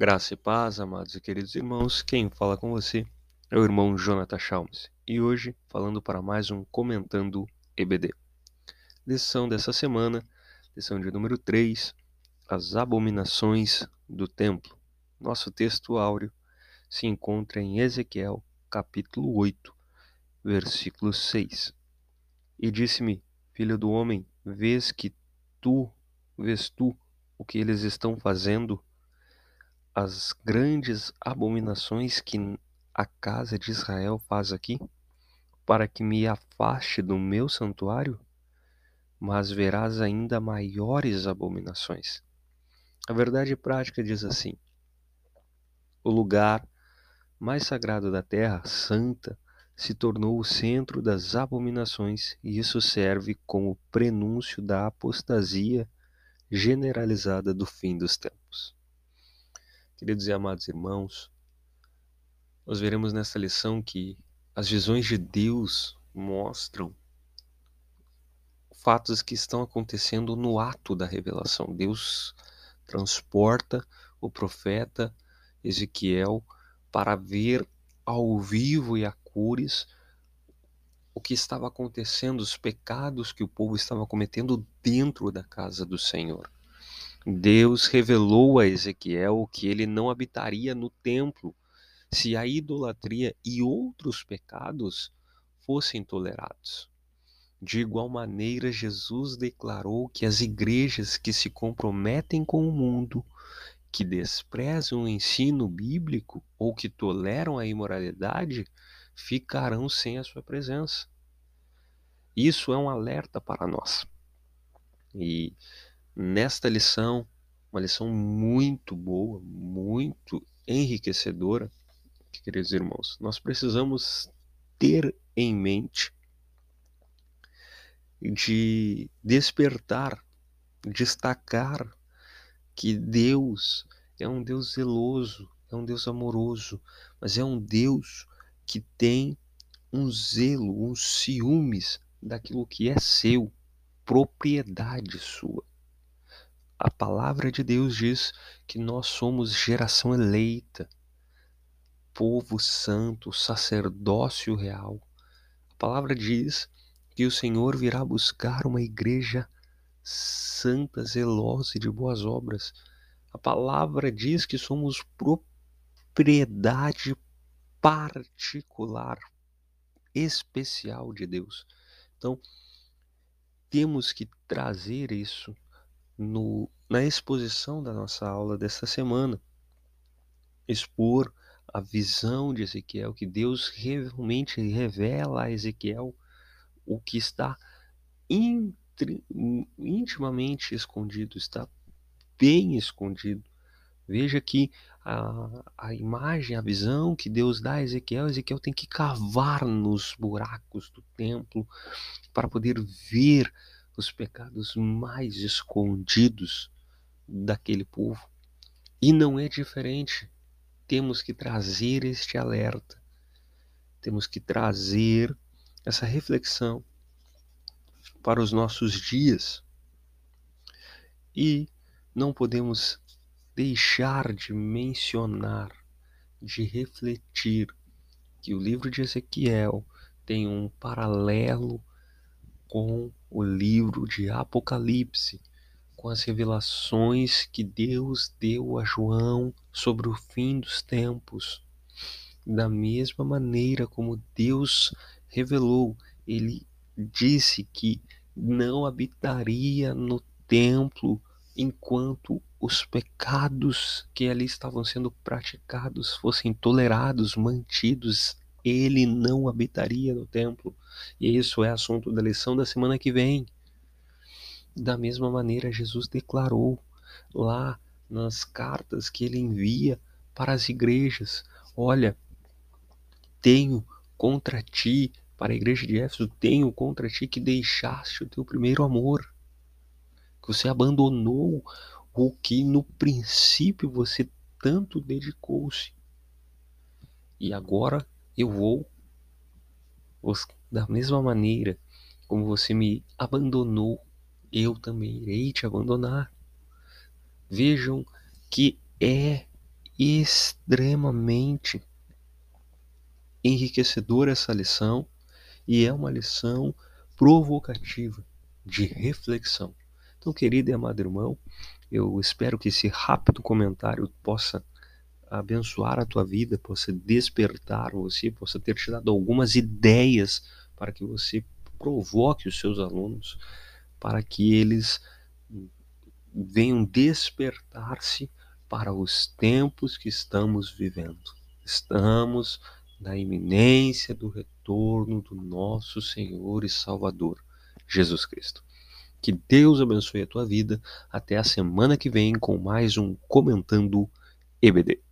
Graça e paz, amados e queridos irmãos. Quem fala com você é o irmão Jonathan Chalmers. E hoje, falando para mais um Comentando EBD. Lição dessa semana, lição de número 3, as abominações do templo. Nosso texto áureo se encontra em Ezequiel, capítulo 8, versículo 6. E disse-me, filho do homem, vês que tu, vês tu o que eles estão fazendo? As grandes abominações que a casa de Israel faz aqui, para que me afaste do meu santuário? Mas verás ainda maiores abominações. A verdade prática diz assim: o lugar mais sagrado da terra, santa, se tornou o centro das abominações, e isso serve como prenúncio da apostasia generalizada do fim dos tempos. Queridos e amados irmãos, nós veremos nesta lição que as visões de Deus mostram fatos que estão acontecendo no ato da revelação. Deus transporta o profeta Ezequiel para ver ao vivo e a cores o que estava acontecendo, os pecados que o povo estava cometendo dentro da casa do Senhor. Deus revelou a Ezequiel que ele não habitaria no templo se a idolatria e outros pecados fossem tolerados. De igual maneira, Jesus declarou que as igrejas que se comprometem com o mundo, que desprezam o ensino bíblico ou que toleram a imoralidade, ficarão sem a sua presença. Isso é um alerta para nós. E nesta lição, uma lição muito boa, muito enriquecedora, queridos irmãos. Nós precisamos ter em mente de despertar, destacar que Deus é um Deus zeloso, é um Deus amoroso, mas é um Deus que tem um zelo, uns ciúmes daquilo que é seu, propriedade sua. A palavra de Deus diz que nós somos geração eleita, povo santo, sacerdócio real. A palavra diz que o Senhor virá buscar uma igreja santa, zelosa e de boas obras. A palavra diz que somos propriedade particular, especial de Deus. Então, temos que trazer isso no, na exposição da nossa aula desta semana. Expor a visão de Ezequiel, que Deus realmente revela a Ezequiel o que está intimamente escondido, está bem escondido. Veja que a, a imagem, a visão que Deus dá a Ezequiel, Ezequiel tem que cavar nos buracos do templo para poder ver os pecados mais escondidos daquele povo. E não é diferente. Temos que trazer este alerta, temos que trazer essa reflexão para os nossos dias. E não podemos deixar de mencionar, de refletir que o livro de Ezequiel tem um paralelo com o livro de Apocalipse, com as revelações que Deus deu a João sobre o fim dos tempos. Da mesma maneira como Deus revelou, ele disse que não habitaria no templo enquanto os pecados que ali estavam sendo praticados fossem tolerados, mantidos ele não habitaria no templo. E isso é assunto da lição da semana que vem. Da mesma maneira, Jesus declarou lá nas cartas que ele envia para as igrejas: Olha, tenho contra ti, para a igreja de Éfeso, tenho contra ti que deixaste o teu primeiro amor, que você abandonou o que no princípio você tanto dedicou-se. E agora eu vou, da mesma maneira como você me abandonou, eu também irei te abandonar. Vejam que é extremamente enriquecedora essa lição e é uma lição provocativa de reflexão. Então, querido e amado irmão, eu espero que esse rápido comentário possa abençoar a tua vida, possa despertar você, possa ter te dado algumas ideias para que você provoque os seus alunos, para que eles venham despertar-se para os tempos que estamos vivendo. Estamos na iminência do retorno do nosso Senhor e Salvador, Jesus Cristo. Que Deus abençoe a tua vida. Até a semana que vem com mais um Comentando EBD.